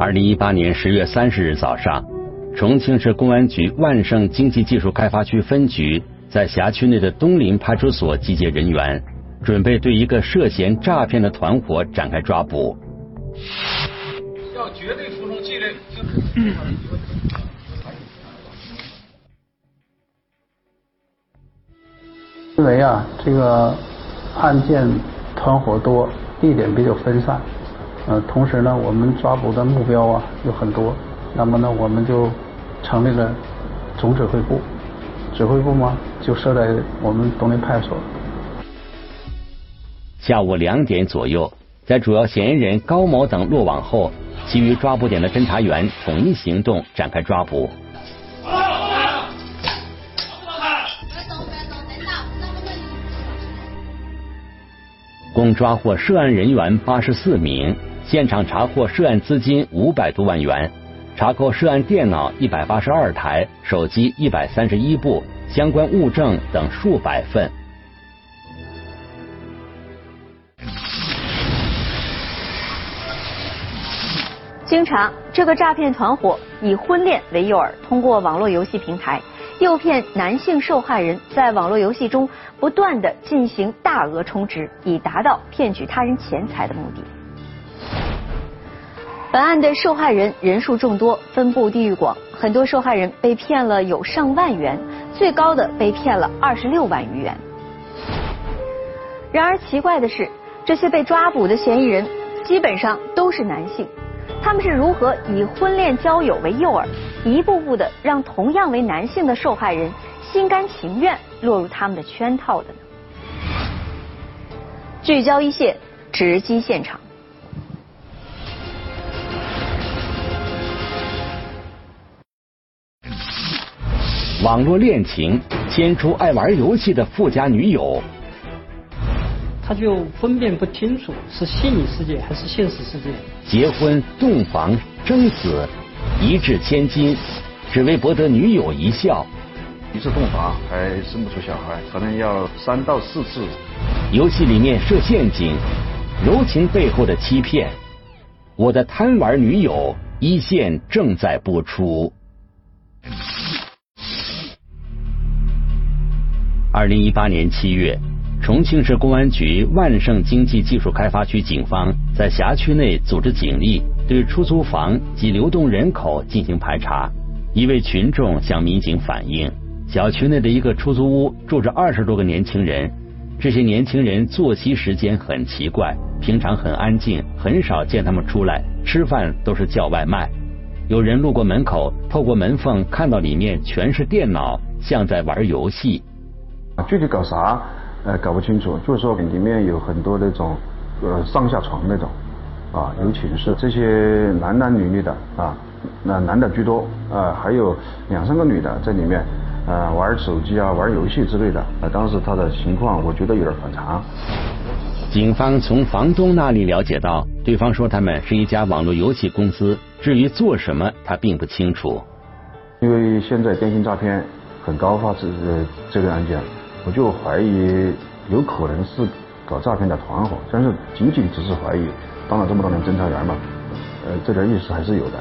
二零一八年十月三十日早上，重庆市公安局万盛经济技术开发区分局在辖区内的东林派出所集结人员，准备对一个涉嫌诈骗的团伙展开抓捕。要绝对服从纪律。因为啊，这个案件团伙多，地点比较分散。呃，同时呢，我们抓捕的目标啊有很多，那么呢，我们就成立了总指挥部，指挥部嘛就设在我们东林派出所。下午两点左右，在主要嫌疑人高某等落网后，其余抓捕点的侦查员统一行动，展开抓捕。共抓获涉案人员八十四名。现场查获涉案资金五百多万元，查扣涉案电脑一百八十二台、手机一百三十一部、相关物证等数百份。经查，这个诈骗团伙以婚恋为诱饵，通过网络游戏平台诱骗男性受害人在网络游戏中不断的进行大额充值，以达到骗取他人钱财的目的。本案的受害人人数众多，分布地域广，很多受害人被骗了有上万元，最高的被骗了二十六万余元。然而奇怪的是，这些被抓捕的嫌疑人基本上都是男性，他们是如何以婚恋交友为诱饵，一步步的让同样为男性的受害人心甘情愿落入他们的圈套的呢？聚焦一线，直击现场。网络恋情牵出爱玩游戏的富家女友，他就分辨不清楚是虚拟世界还是现实世界。结婚、洞房、生子，一掷千金，只为博得女友一笑。一次洞房还生不出小孩，可能要三到四次。游戏里面设陷阱，柔情背后的欺骗。我的贪玩女友一线正在播出。二零一八年七月，重庆市公安局万盛经济技术开发区警方在辖区内组织警力，对出租房及流动人口进行排查。一位群众向民警反映，小区内的一个出租屋住着二十多个年轻人，这些年轻人作息时间很奇怪，平常很安静，很少见他们出来吃饭，都是叫外卖。有人路过门口，透过门缝看到里面全是电脑，像在玩游戏。具体搞啥？呃，搞不清楚。就是说里面有很多那种呃上下床那种啊，有寝室，这些男男女女的啊，那男的居多啊，还有两三个女的在里面啊玩手机啊、玩游戏之类的。啊，当时他的情况我觉得有点反常。警方从房东那里了解到，对方说他们是一家网络游戏公司，至于做什么他并不清楚。因为现在电信诈骗很高发，这这个案件。我就怀疑有可能是搞诈骗的团伙，但是仅仅只是怀疑。当了这么多年侦查员嘛，呃，这点意识还是有的。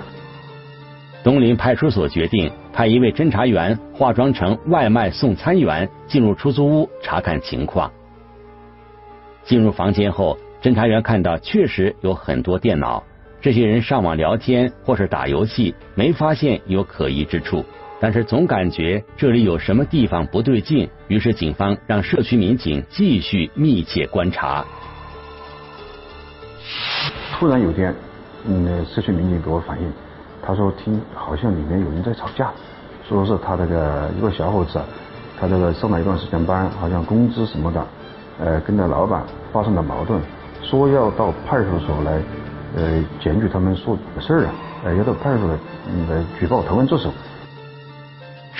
东林派出所决定派一位侦查员化妆成外卖送餐员进入出租屋查看情况。进入房间后，侦查员看到确实有很多电脑，这些人上网聊天或是打游戏，没发现有可疑之处。但是总感觉这里有什么地方不对劲，于是警方让社区民警继续密切观察。突然有天，嗯，社区民警给我反映，他说听好像里面有人在吵架，说是他这个一个小伙子，他这个上了一段时间班，好像工资什么的，呃，跟那老板发生了矛盾，说要到派出所来，呃，检举他们说的事儿啊，呃，要到派出所来举报投案自首。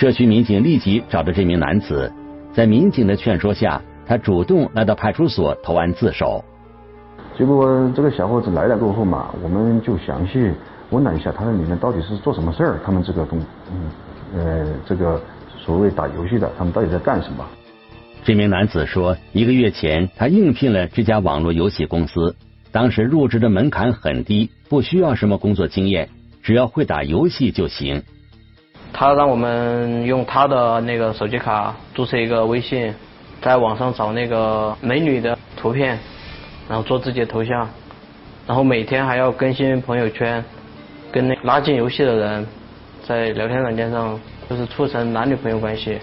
社区民警立即找到这名男子，在民警的劝说下，他主动来到派出所投案自首。结果这个小伙子来了过后嘛，我们就详细问了一下，他在里面到底是做什么事儿？他们这个东，嗯，呃，这个所谓打游戏的，他们到底在干什么？这名男子说，一个月前他应聘了这家网络游戏公司，当时入职的门槛很低，不需要什么工作经验，只要会打游戏就行。他让我们用他的那个手机卡注册一个微信，在网上找那个美女的图片，然后做自己的头像，然后每天还要更新朋友圈，跟那拉进游戏的人在聊天软件上就是促成男女朋友关系。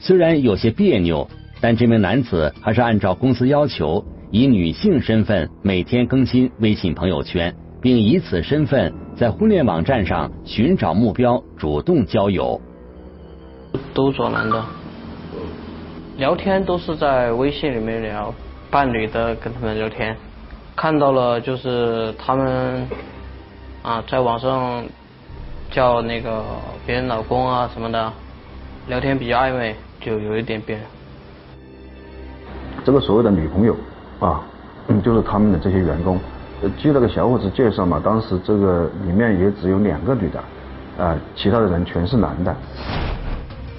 虽然有些别扭，但这名男子还是按照公司要求，以女性身份每天更新微信朋友圈，并以此身份在婚恋网站上寻找目标，主动交友。都找男的，聊天都是在微信里面聊，伴侣的跟他们聊天，看到了就是他们啊在网上叫那个别人老公啊什么的，聊天比较暧昧，就有一点变。这个所谓的女朋友啊，就是他们的这些员工。据那个小伙子介绍嘛，当时这个里面也只有两个女的，啊，其他的人全是男的。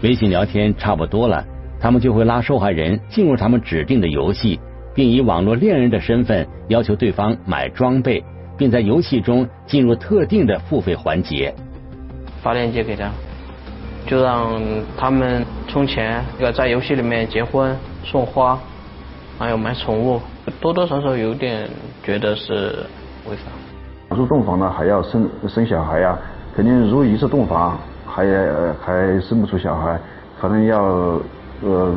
微信聊天差不多了，他们就会拉受害人进入他们指定的游戏，并以网络恋人的身份要求对方买装备，并在游戏中进入特定的付费环节。发链接给他，就让他们充钱，要在游戏里面结婚、送花，还有买宠物，多多少少有点觉得是违法。入洞房呢，还要生生小孩呀，肯定入一次洞房。还还生不出小孩，可能要呃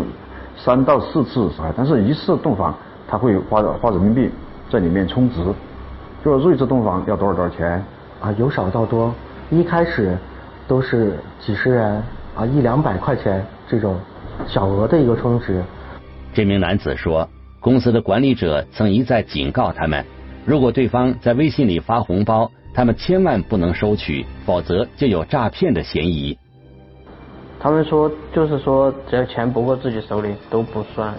三到四次小孩，但是一次洞房他会花花人民币在里面充值，就入一次洞房要多少多少钱啊？由少到多，一开始都是几十元啊，一两百块钱这种小额的一个充值。这名男子说，公司的管理者曾一再警告他们，如果对方在微信里发红包。他们千万不能收取，否则就有诈骗的嫌疑。他们说，就是说，只要钱不过自己手里都不算。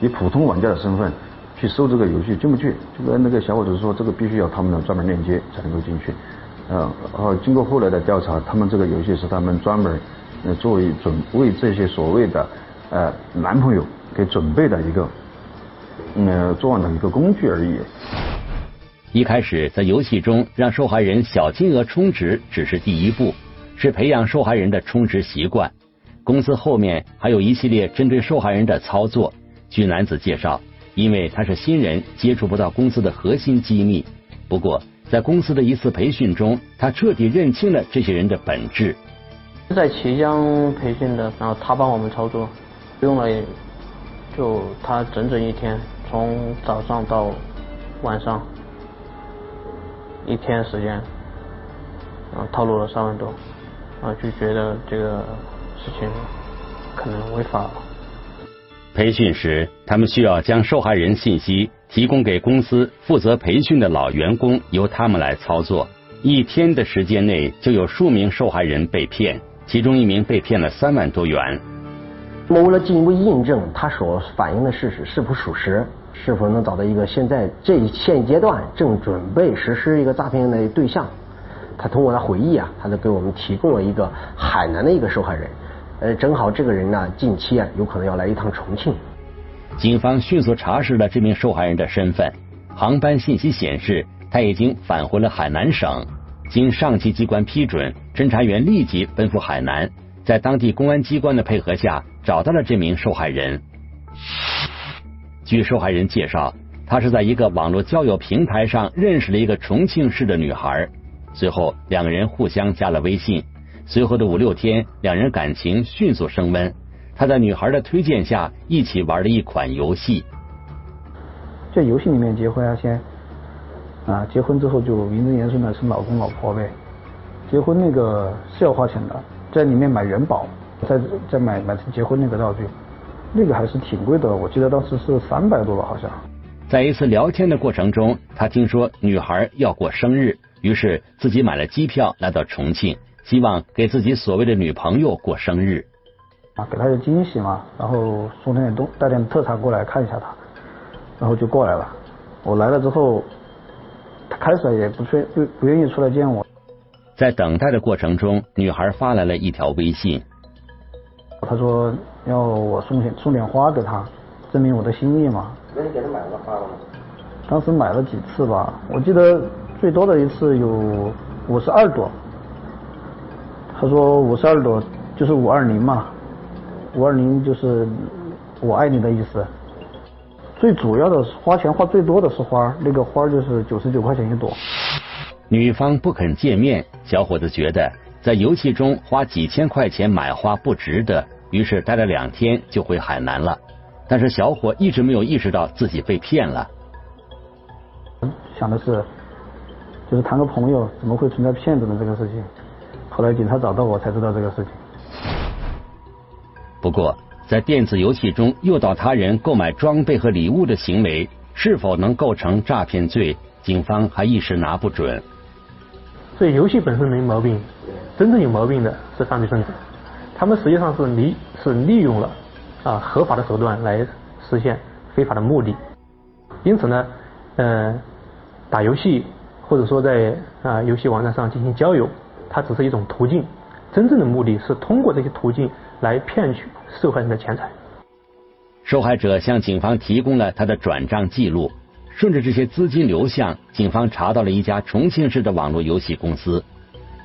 以普通玩家的身份去搜这个游戏进不去，就跟那个小伙子说，这个必须要他们的专门链接才能够进去。嗯，然后经过后来的调查，他们这个游戏是他们专门呃作为准为这些所谓的呃男朋友给准备的一个呃作案的一个工具而已。一开始在游戏中让受害人小金额充值只是第一步，是培养受害人的充值习惯。公司后面还有一系列针对受害人的操作。据男子介绍，因为他是新人，接触不到公司的核心机密。不过在公司的一次培训中，他彻底认清了这些人的本质。在綦江培训的，然后他帮我们操作，用了就他整整一天，从早上到晚上。一天时间，然后套路了三万多，啊，就觉得这个事情可能违法了。培训时，他们需要将受害人信息提供给公司负责培训的老员工，由他们来操作。一天的时间内，就有数名受害人被骗，其中一名被骗了三万多元。那么，为了进一步印证他所反映的事实是否属实。是否能找到一个现在这现阶段正准备实施一个诈骗的对象？他通过他回忆啊，他就给我们提供了一个海南的一个受害人。呃，正好这个人呢，近期啊有可能要来一趟重庆。警方迅速查实了这名受害人的身份，航班信息显示他已经返回了海南省。经上级机关批准，侦查员立即奔赴海南，在当地公安机关的配合下，找到了这名受害人。据受害人介绍，他是在一个网络交友平台上认识了一个重庆市的女孩，随后两个人互相加了微信。随后的五六天，两人感情迅速升温。他在女孩的推荐下，一起玩了一款游戏。在游戏里面结婚啊，先啊，结婚之后就名正言顺的称老公老婆呗。结婚那个是要花钱的，在里面买元宝，再再买买结婚那个道具。那个还是挺贵的，我记得当时是三百多吧，好像。在一次聊天的过程中，他听说女孩要过生日，于是自己买了机票来到重庆，希望给自己所谓的女朋友过生日。啊，给她个惊喜嘛，然后送点东，带点特产过来看一下她，然后就过来了。我来了之后，他开始也不愿不不愿意出来见我。在等待的过程中，女孩发来了一条微信。他说要我送点送点花给他，证明我的心意嘛。那你给他买了花了吗？当时买了几次吧，我记得最多的一次有五十二朵。他说五十二朵就是五二零嘛，五二零就是我爱你的意思。最主要的花钱花最多的是花，那个花就是九十九块钱一朵。女方不肯见面，小伙子觉得在游戏中花几千块钱买花不值得，于是待了两天就回海南了。但是小伙一直没有意识到自己被骗了。想的是，就是谈个朋友，怎么会存在骗子呢这个事情？后来警察找到我才知道这个事情。不过，在电子游戏中诱导他人购买装备和礼物的行为，是否能构成诈骗罪？警方还一时拿不准。所以游戏本身没毛病，真正有毛病的是犯罪分子，他们实际上是利是利用了啊合法的手段来实现非法的目的。因此呢，呃。打游戏，或者说在啊游戏网站上进行交友，它只是一种途径，真正的目的是通过这些途径来骗取受害人的钱财。受害者向警方提供了他的转账记录，顺着这些资金流向，警方查到了一家重庆市的网络游戏公司，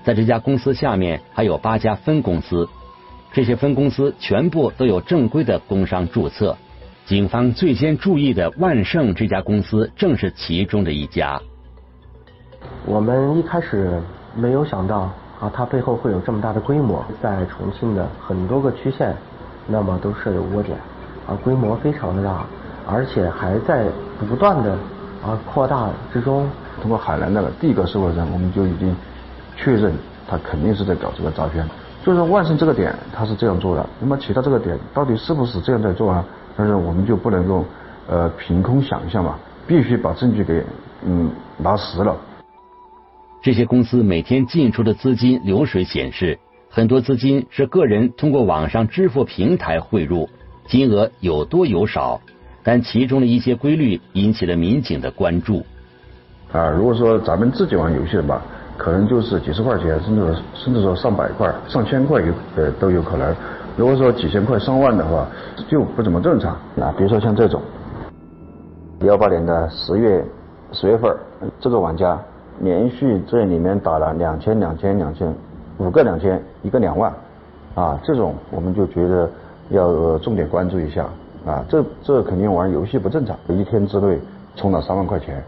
在这家公司下面还有八家分公司，这些分公司全部都有正规的工商注册。警方最先注意的万盛这家公司正是其中的一家。我们一开始没有想到啊，它背后会有这么大的规模，在重庆的很多个区县，那么都设有窝点，啊，规模非常的大，而且还在不断的啊扩大之中。通过海南的第一个受害人，我们就已经确认他肯定是在搞这个诈骗。所以说万盛这个点他是这样做的，那么其他这个点到底是不是这样在做啊？但是我们就不能够呃凭空想象嘛，必须把证据给嗯拿实了。这些公司每天进出的资金流水显示，很多资金是个人通过网上支付平台汇入，金额有多有少，但其中的一些规律引起了民警的关注。啊，如果说咱们自己玩游戏的吧，可能就是几十块钱，甚至甚至说上百块、上千块有呃都有可能。如果说几千块上万的话，就不怎么正常啊。比如说像这种，幺八年的十月十月份，这个玩家连续在里面打了两千、两千、两千，五个两千，一个两万，啊，这种我们就觉得要重点关注一下啊。这这肯定玩游戏不正常，一天之内充了三万块钱。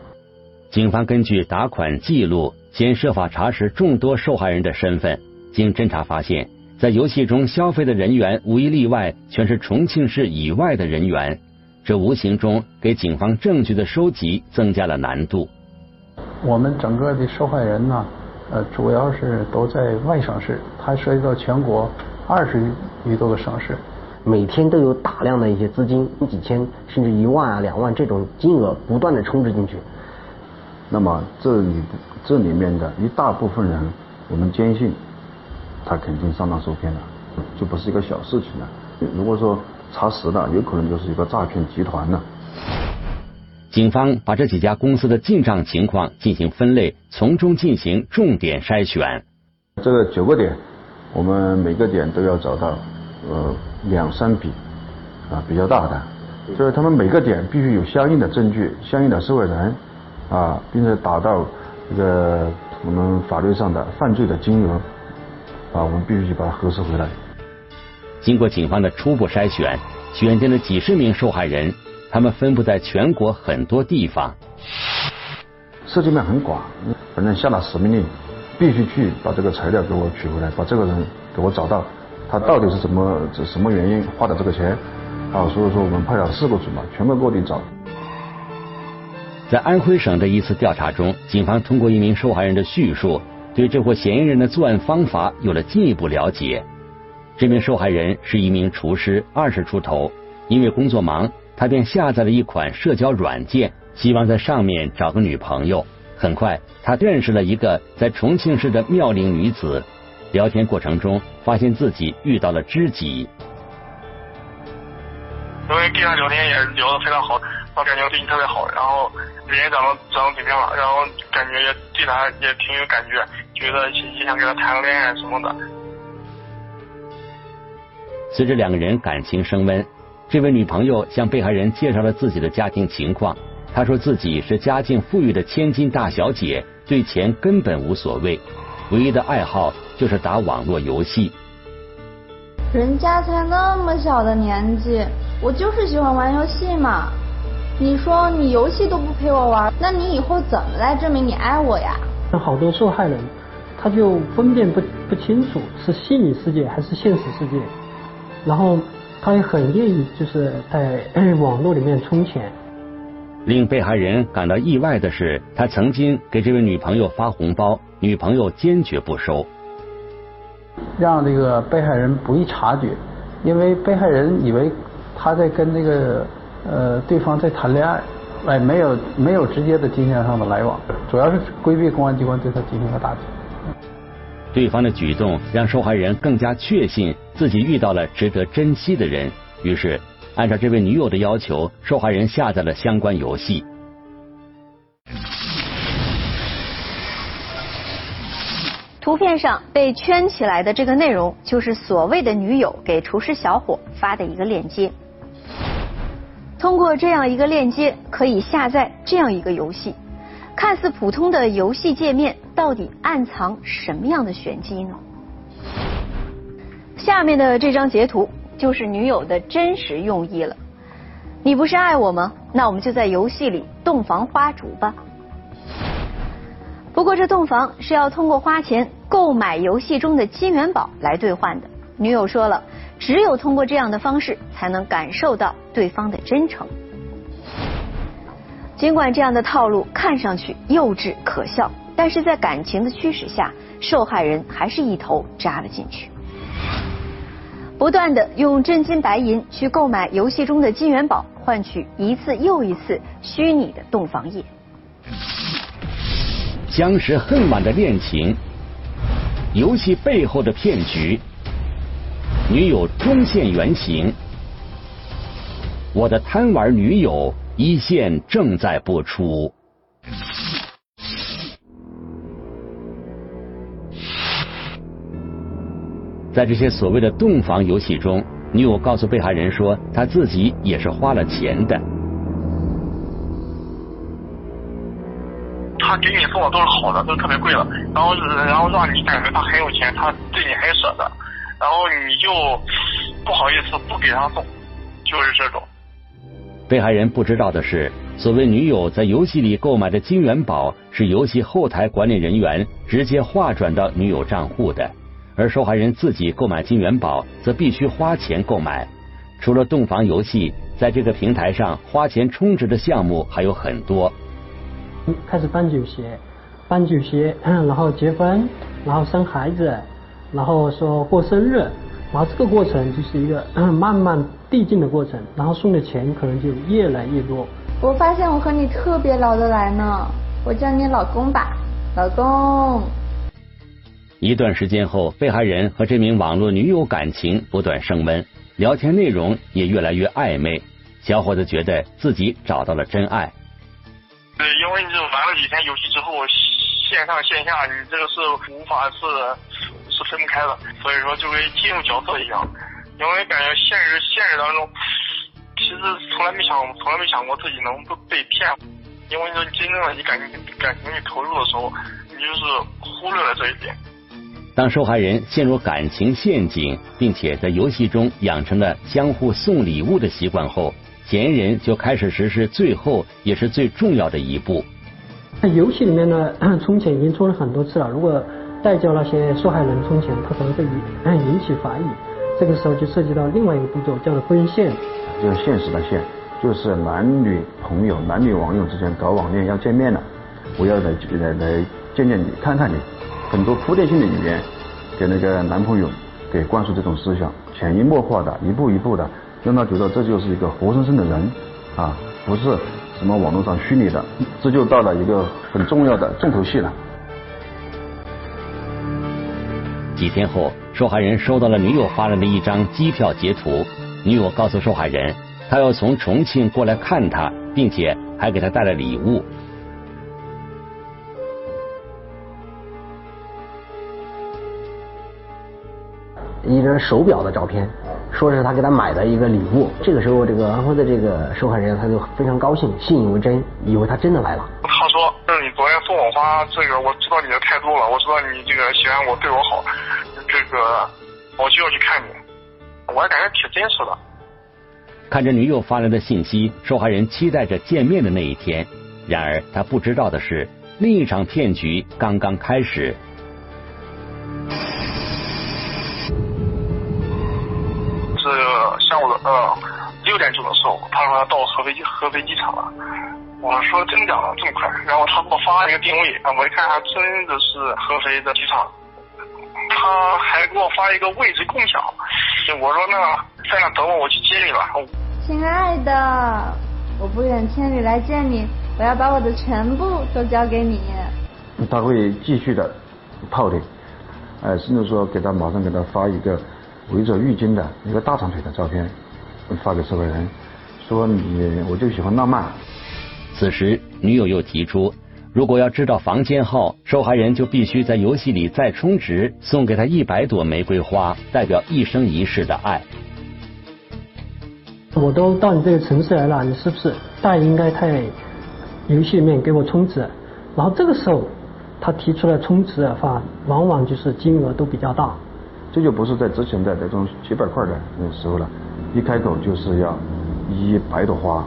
警方根据打款记录，先设法查实众多受害人的身份，经侦查发现。在游戏中消费的人员无一例外全是重庆市以外的人员，这无形中给警方证据的收集增加了难度。我们整个的受害人呢，呃，主要是都在外省市，它涉及到全国二十余多个省市，每天都有大量的一些资金，几千甚至一万啊、两万这种金额不断的充值进去。那么这里这里面的一大部分人，我们坚信。他肯定上当受骗了，就不是一个小事情了。如果说查实了，有可能就是一个诈骗集团了。警方把这几家公司的进账情况进行分类，从中进行重点筛选。这个九个点，我们每个点都要找到呃两三笔啊比较大的，就是他们每个点必须有相应的证据、相应的受害人啊，并且达到这个我们法律上的犯罪的金额。啊，我们必须去把它核实回来。经过警方的初步筛选，选定了几十名受害人，他们分布在全国很多地方，涉及面很广。反正下了死命令，必须去把这个材料给我取回来，把这个人给我找到，他到底是怎么、什么原因花的这个钱？啊，所以说我们派了四个组嘛，全国各地找。在安徽省的一次调查中，警方通过一名受害人的叙述。对这伙嫌疑人的作案方法有了进一步了解。这名受害人是一名厨师，二十出头，因为工作忙，他便下载了一款社交软件，希望在上面找个女朋友。很快，他认识了一个在重庆市的妙龄女子。聊天过程中，发现自己遇到了知己。因为跟他聊天也聊得非常好，我感觉对你特别好，然后人也长得长得挺漂亮，然后感觉也对他也挺有感觉。觉得也想跟他谈个恋爱什么的。随着两个人感情升温，这位女朋友向被害人介绍了自己的家庭情况，她说自己是家境富裕的千金大小姐，对钱根本无所谓，唯一的爱好就是打网络游戏。人家才那么小的年纪，我就是喜欢玩游戏嘛。你说你游戏都不陪我玩，那你以后怎么来证明你爱我呀？那好多受害人，他就分辨不不清楚是虚拟世界还是现实世界，然后他也很愿意就是在网络里面充钱。令被害人感到意外的是，他曾经给这位女朋友发红包，女朋友坚决不收。让这个被害人不易察觉，因为被害人以为他在跟那个呃对方在谈恋爱，哎，没有没有直接的金钱上的来往，主要是规避公安机关对他进行了打击。对方的举动让受害人更加确信自己遇到了值得珍惜的人，于是。按照这位女友的要求，受害人下载了相关游戏。图片上被圈起来的这个内容，就是所谓的女友给厨师小伙发的一个链接。通过这样一个链接，可以下载这样一个游戏。看似普通的游戏界面，到底暗藏什么样的玄机呢？下面的这张截图。就是女友的真实用意了。你不是爱我吗？那我们就在游戏里洞房花烛吧。不过这洞房是要通过花钱购买游戏中的金元宝来兑换的。女友说了，只有通过这样的方式，才能感受到对方的真诚。尽管这样的套路看上去幼稚可笑，但是在感情的驱使下，受害人还是一头扎了进去。不断的用真金白银去购买游戏中的金元宝，换取一次又一次虚拟的洞房夜。相识恨晚的恋情，游戏背后的骗局，女友终现原形，我的贪玩女友一线正在播出。在这些所谓的洞房游戏中，女友告诉被害人说，她自己也是花了钱的。他给你送的都是好的，都特别贵的，然后然后让你感觉他很有钱，他对你很舍得，然后你就不好意思不给他送，就是这种。被害人不知道的是，所谓女友在游戏里购买的金元宝，是游戏后台管理人员直接划转到女友账户的。而受害人自己购买金元宝，则必须花钱购买。除了洞房游戏，在这个平台上花钱充值的项目还有很多。开始办酒席，办酒席，然后结婚，然后生孩子，然后说过生日，然后这个过程就是一个 慢慢递进的过程，然后送的钱可能就越来越多。我发现我和你特别聊得来呢，我叫你老公吧，老公。一段时间后，被害人和这名网络女友感情不断升温，聊天内容也越来越暧昧。小伙子觉得自己找到了真爱。对，因为你玩了几天游戏之后，线上线下你这个是无法是是分不开的，所以说就跟进入角色一样。因为感觉现实现实当中，其实从来没想从来没想过自己能不被骗。因为说真正的你感情感情里投入的时候，你就是忽略了这一点。当受害人陷入感情陷阱，并且在游戏中养成了相互送礼物的习惯后，嫌疑人就开始实施最后也是最重要的一步。在游戏里面呢，充钱已经充了很多次了。如果代叫那些受害人充钱，他可能会引引起怀疑。这个时候就涉及到另外一个步骤，叫做分线。就是现实的线，就是男女朋友、男女网友之间搞网恋要见面了，我要来来来见见你，看看你。很多铺垫性的语言，给那个男朋友给灌输这种思想，潜移默化的，一步一步的，让他觉得这就是一个活生生的人啊，不是什么网络上虚拟的，这就到了一个很重要的重头戏了。几天后，受害人收到了女友发来的一张机票截图，女友告诉受害人，她要从重庆过来看他，并且还给他带了礼物。一张手表的照片，说是他给他买的一个礼物。这个时候，这个安徽的这个受害人他就非常高兴，信以为真，以为他真的来了。他说：“是你昨天送我花，这个我知道你的态度了，我知道你这个喜欢我，对我好，这个我就要去看你。”我还感觉挺真实的。看着女友发来的信息，受害人期待着见面的那一天。然而他不知道的是，另一场骗局刚刚开始。是下午的呃六点钟的时候，他说他到合肥合肥机场了。我说真的假的这么快？然后他给我发了一个定位，我一看还真的是合肥的机场。他还给我发一个位置共享，我说那在那等我，我去接你吧。亲爱的，我不远千里来见你，我要把我的全部都交给你。他会继续的泡你，呃，甚至说给他马上给他发一个围着浴巾的一个大长腿的照片，发给受害人，说你我就喜欢浪漫。此时女友又提出。如果要知道房间号，受害人就必须在游戏里再充值，送给他一百朵玫瑰花，代表一生一世的爱。我都到你这个城市来了，你是不是大应该在游戏里面给我充值？然后这个时候他提出来充值的话，往往就是金额都比较大。这就不是在之前的那种几百块的那时候了，一开口就是要一百朵花，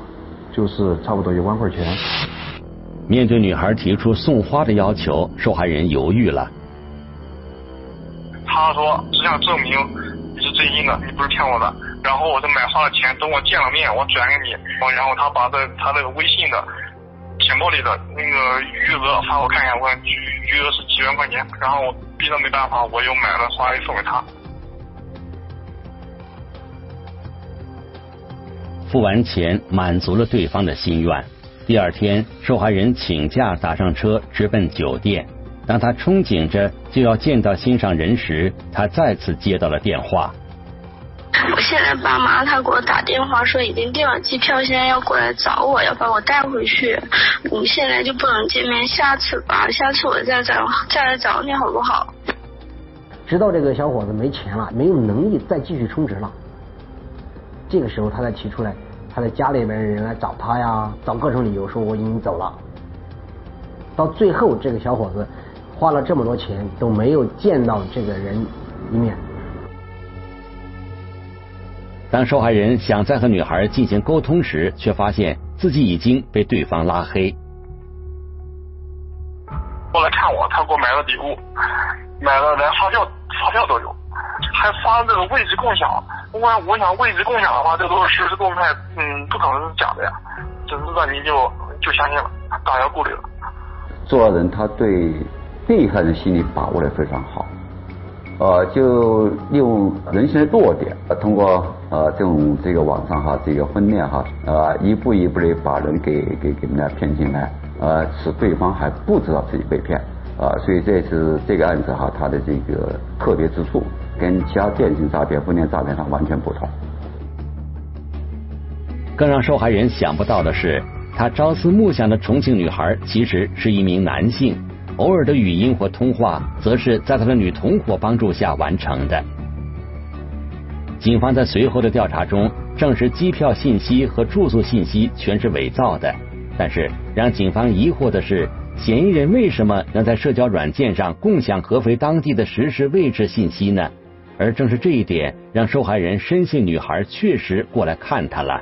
就是差不多一万块钱。面对女孩提出送花的要求，受害人犹豫了。他说：“只想证明你是真心的，你不是骗我的。然后我这买花的钱，等我见了面，我转给你。然后他把这他那个微信的钱包里的那个余额发我看一下，我余余额是几万块钱。然后我逼得没办法，我又买了花送给他。付完钱，满足了对方的心愿。”第二天，受害人请假打上车，直奔酒店。当他憧憬着就要见到心上人时，他再次接到了电话。我现在爸妈他给我打电话说已经订了机票，现在要过来找我，要把我带回去。我们现在就不能见面，下次吧，下次我再找再来找你好不好？直到这个小伙子没钱了，没有能力再继续充值了。这个时候他才提出来。他的家里面人来找他呀，找各种理由说我已经走了。到最后，这个小伙子花了这么多钱都没有见到这个人一面。当受害人想再和女孩进行沟通时，却发现自己已经被对方拉黑。过来看我，他给我买了礼物，买了连发票发票都有，还发这个位置共享。我我想位置共享的话，这都是实时动态，嗯，不可能是假的呀。真知道你就就相信了，打消顾虑了。作案人他对被害人心理把握的非常好，呃，就利用人性的弱点，呃通过呃这种这个网上哈这个婚恋哈，呃一步一步的把人给给给人家骗进来，呃使对方还不知道自己被骗，啊，所以这是这个案子哈它的这个特别之处。跟其他电信诈骗、婚恋诈骗上完全不同。更让受害人想不到的是，他朝思暮想的重庆女孩其实是一名男性，偶尔的语音或通话则是在他的女同伙帮助下完成的。警方在随后的调查中证实，机票信息和住宿信息全是伪造的。但是让警方疑惑的是，嫌疑人为什么能在社交软件上共享合肥当地的实时位置信息呢？而正是这一点，让受害人深信女孩确实过来看他了。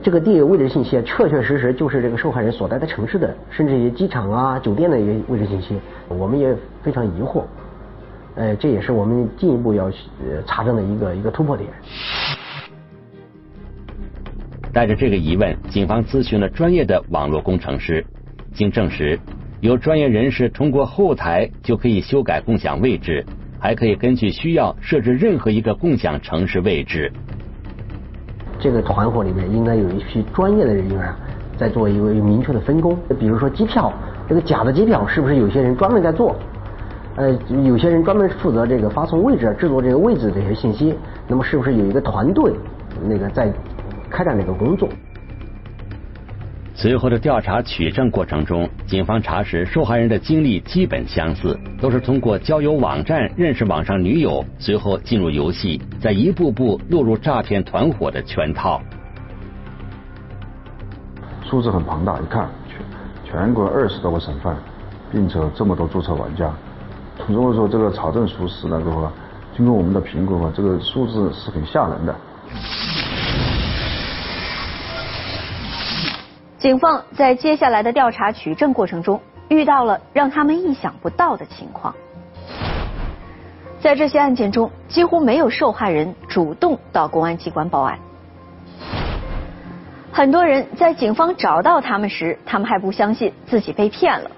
这个地理位置信息确确实实就是这个受害人所在的城市的，甚至于机场啊、酒店的一些位置信息，我们也非常疑惑。呃，这也是我们进一步要查证的一个一个突破点。带着这个疑问，警方咨询了专业的网络工程师，经证实，有专业人士通过后台就可以修改共享位置。还可以根据需要设置任何一个共享城市位置。这个团伙里面应该有一批专业的人员在做一个明确的分工。比如说机票，这个假的机票是不是有些人专门在做？呃，有些人专门负责这个发送位置、制作这个位置这些信息。那么是不是有一个团队那个在开展这个工作？随后的调查取证过程中，警方查实受害人的经历基本相似，都是通过交友网站认识网上女友，随后进入游戏，再一步步落入诈骗团伙的圈套。数字很庞大，一看全全国二十多个省份，并且这么多注册玩家。如果说这个查证属实了的话，经过我们的评估啊，这个数字是很吓人的。警方在接下来的调查取证过程中，遇到了让他们意想不到的情况。在这些案件中，几乎没有受害人主动到公安机关报案。很多人在警方找到他们时，他们还不相信自己被骗了，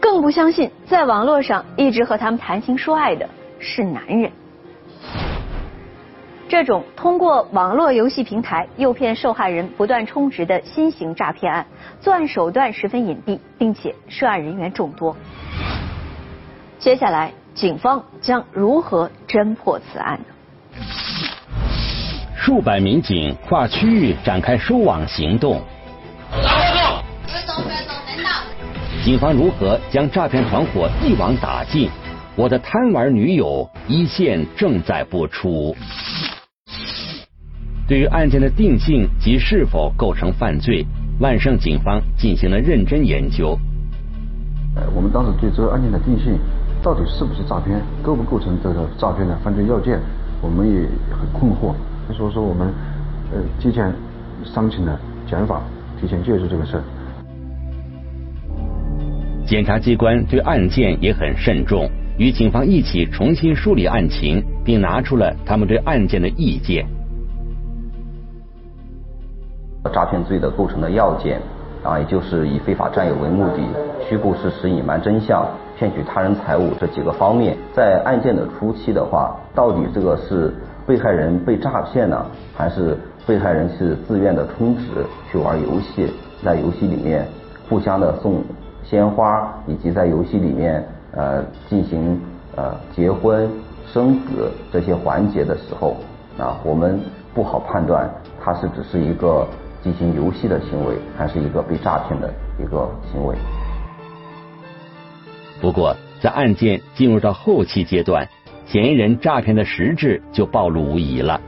更不相信在网络上一直和他们谈情说爱的是男人。这种通过网络游戏平台诱骗受害人不断充值的新型诈骗案，作案手段十分隐蔽，并且涉案人员众多。接下来，警方将如何侦破此案呢？数百民警跨区域展开收网行动。警方如何将诈骗团伙一网打尽？我的贪玩女友一线正在播出。对于案件的定性及是否构成犯罪，万盛警方进行了认真研究。呃，我们当时对这个案件的定性，到底是不是诈骗，构不构成这个诈骗的犯罪要件，我们也很困惑。所以说，我们呃提前商请了检法，提前介入这个事儿。检察机关对案件也很慎重，与警方一起重新梳理案情，并拿出了他们对案件的意见。诈骗罪的构成的要件啊，也就是以非法占有为目的，虚构事实、隐瞒真相、骗取他人财物这几个方面。在案件的初期的话，到底这个是被害人被诈骗呢，还是被害人是自愿的充值去玩游戏，在游戏里面互相的送鲜花，以及在游戏里面呃进行呃结婚、生子这些环节的时候啊，我们不好判断它是只是一个。进行游戏的行为，还是一个被诈骗的一个行为。不过，在案件进入到后期阶段，嫌疑人诈骗的实质就暴露无遗了。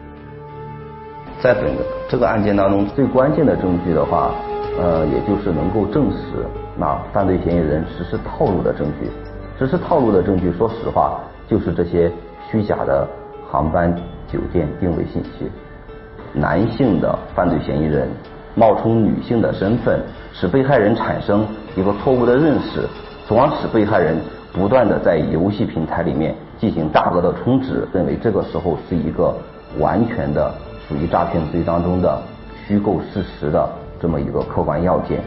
在本这个案件当中，最关键的证据的话，呃，也就是能够证实那犯罪嫌疑人实施套路的证据。实施套路的证据，说实话，就是这些虚假的航班、酒店定位信息。男性的犯罪嫌疑人冒充女性的身份，使被害人产生一个错误的认识，从而使被害人不断的在游戏平台里面进行大额的充值，认为这个时候是一个完全的属于诈骗罪当中的虚构事实的这么一个客观要件。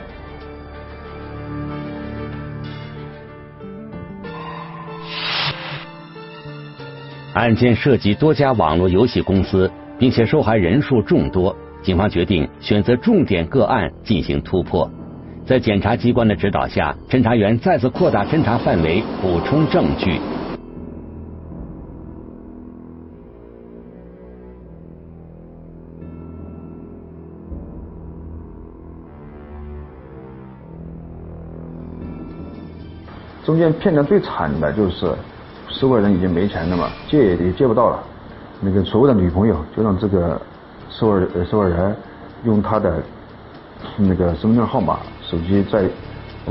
案件涉及多家网络游戏公司。并且受害人数众多，警方决定选择重点个案进行突破。在检察机关的指导下，侦查员再次扩大侦查范围，补充证据。中间骗的最惨的就是，受害人已经没钱了嘛，借也借不到了。那个所谓的女朋友就让这个受害呃受害人用他的那个身份证号码、手机在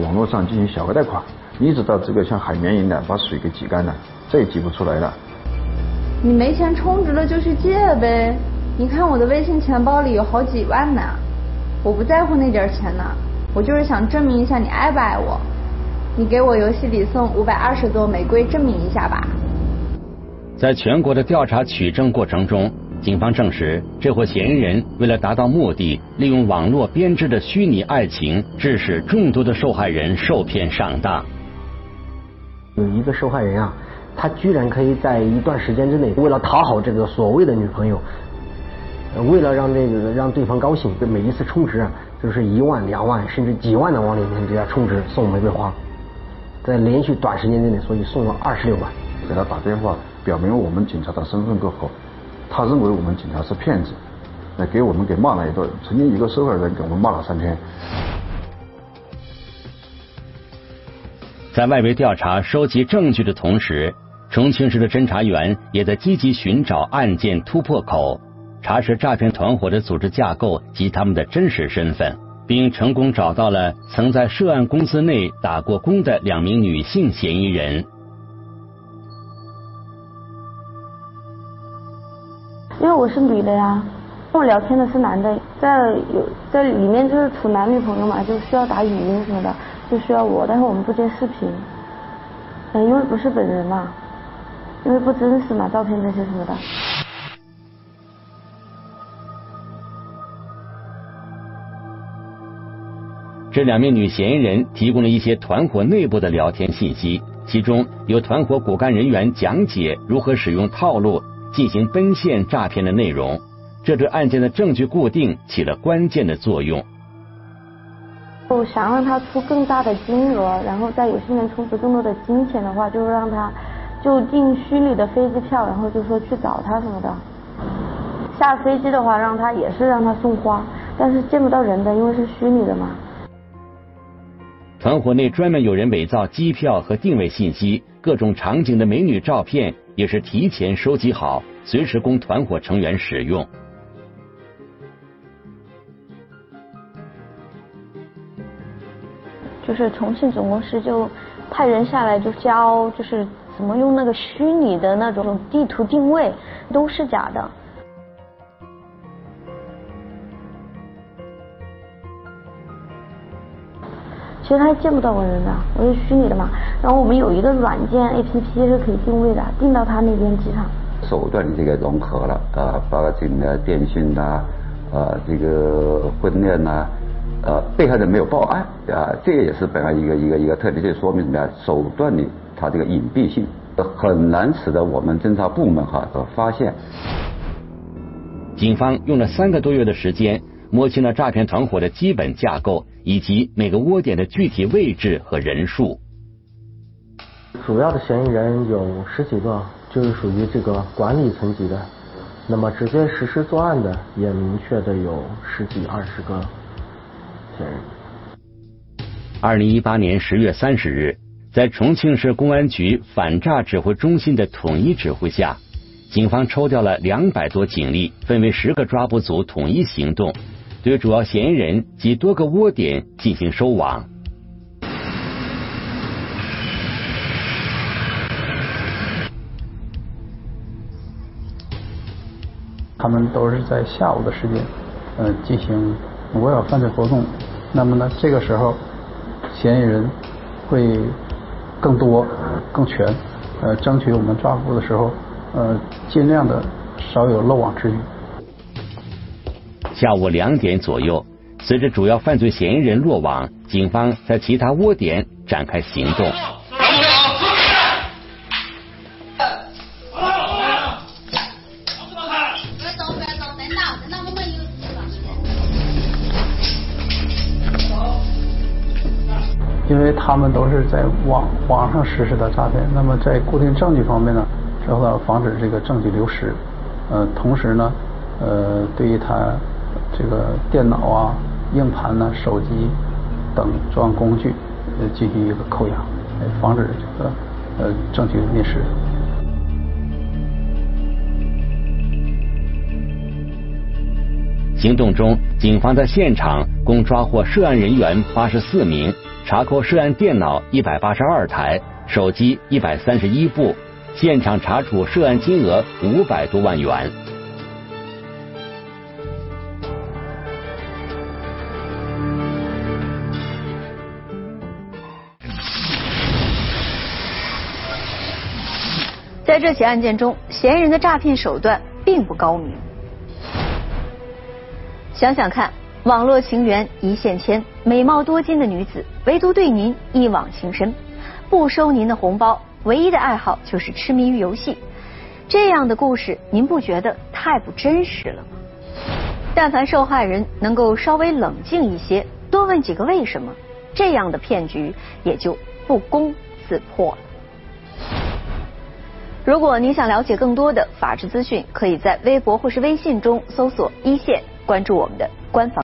网络上进行小额贷款，一直到这个像海绵一样的把水给挤干了，再也挤不出来了。你没钱充值了就去借呗，你看我的微信钱包里有好几万呢，我不在乎那点钱呢，我就是想证明一下你爱不爱我，你给我游戏里送五百二十朵玫瑰，证明一下吧。在全国的调查取证过程中，警方证实，这伙嫌疑人为了达到目的，利用网络编织的虚拟爱情，致使众多的受害人受骗上当。有一个受害人啊，他居然可以在一段时间之内，为了讨好这个所谓的女朋友，为了让这个让对方高兴，每一次充值啊，就是一万、两万，甚至几万的往里面给他充值送玫瑰花，在连续短时间之内，所以送了二十六万，给他打电话。表明我们警察的身份过后，他认为我们警察是骗子，来给我们给骂了一顿，曾经一个受害人给我们骂了三天。在外围调查收集证据的同时，重庆市的侦查员也在积极寻找案件突破口，查实诈骗团伙的组织架构及他们的真实身份，并成功找到了曾在涉案公司内打过工的两名女性嫌疑人。因为我是女的呀，跟我聊天的是男的，在有在里面就是处男女朋友嘛，就需要打语音什么的，就需要我，但是我们不接视频，嗯，因为不是本人嘛，因为不真实嘛，照片这些什么的。这两名女嫌疑人提供了一些团伙内部的聊天信息，其中有团伙骨干人员讲解如何使用套路。进行奔现诈骗的内容，这对案件的证据固定起了关键的作用。我想让他出更大的金额，然后在游戏里面充值更多的金钱的话，就让他就订虚拟的飞机票，然后就说去找他什么的。下飞机的话，让他也是让他送花，但是见不到人的，因为是虚拟的嘛。团伙内专门有人伪造机票和定位信息，各种场景的美女照片。也是提前收集好，随时供团伙成员使用。就是重庆总公司就派人下来就教，就是怎么用那个虚拟的那种地图定位，都是假的。其实他见不到我人的，我是虚拟的嘛。然后我们有一个软件 A P P 是可以定位的，定到他那边机场。手段的这个融合了，呃，包括这个电讯呐，呃，这个婚恋呐，呃，被害人没有报案啊，这个也是本案一个一个一个特点，就说明什么呀？手段的它这个隐蔽性很难使得我们侦查部门哈发现。警方用了三个多月的时间。摸清了诈骗团伙的基本架构以及每个窝点的具体位置和人数。主要的嫌疑人有十几个，就是属于这个管理层级的。那么直接实施作案的也明确的有十几二十个嫌疑人。二零一八年十月三十日，在重庆市公安局反诈指挥中心的统一指挥下，警方抽调了两百多警力，分为十个抓捕组，统一行动。对主要嫌疑人及多个窝点进行收网。他们都是在下午的时间，呃，进行围绕犯罪活动。那么呢，这个时候嫌疑人会更多、更全，呃，争取我们抓捕的时候，呃，尽量的少有漏网之鱼。下午两点左右，随着主要犯罪嫌疑人落网，警方在其他窝点展开行动。因为他们都是在网网上实施的诈骗，那么在固定证据方面呢，是为了防止这个证据流失，呃，同时呢，呃，对于他。这个电脑啊、硬盘呢、手机等作案工具，呃，进行一个扣押，防止这个呃证据灭失。行动中，警方在现场共抓获涉案人员八十四名，查扣涉案电脑一百八十二台、手机一百三十一部，现场查处涉案金额五百多万元。这起案件中，嫌疑人的诈骗手段并不高明。想想看，网络情缘一线牵，美貌多金的女子唯独对您一往情深，不收您的红包，唯一的爱好就是痴迷于游戏。这样的故事，您不觉得太不真实了吗？但凡受害人能够稍微冷静一些，多问几个为什么，这样的骗局也就不攻自破了。如果您想了解更多的法治资讯，可以在微博或是微信中搜索“一线”，关注我们的官方。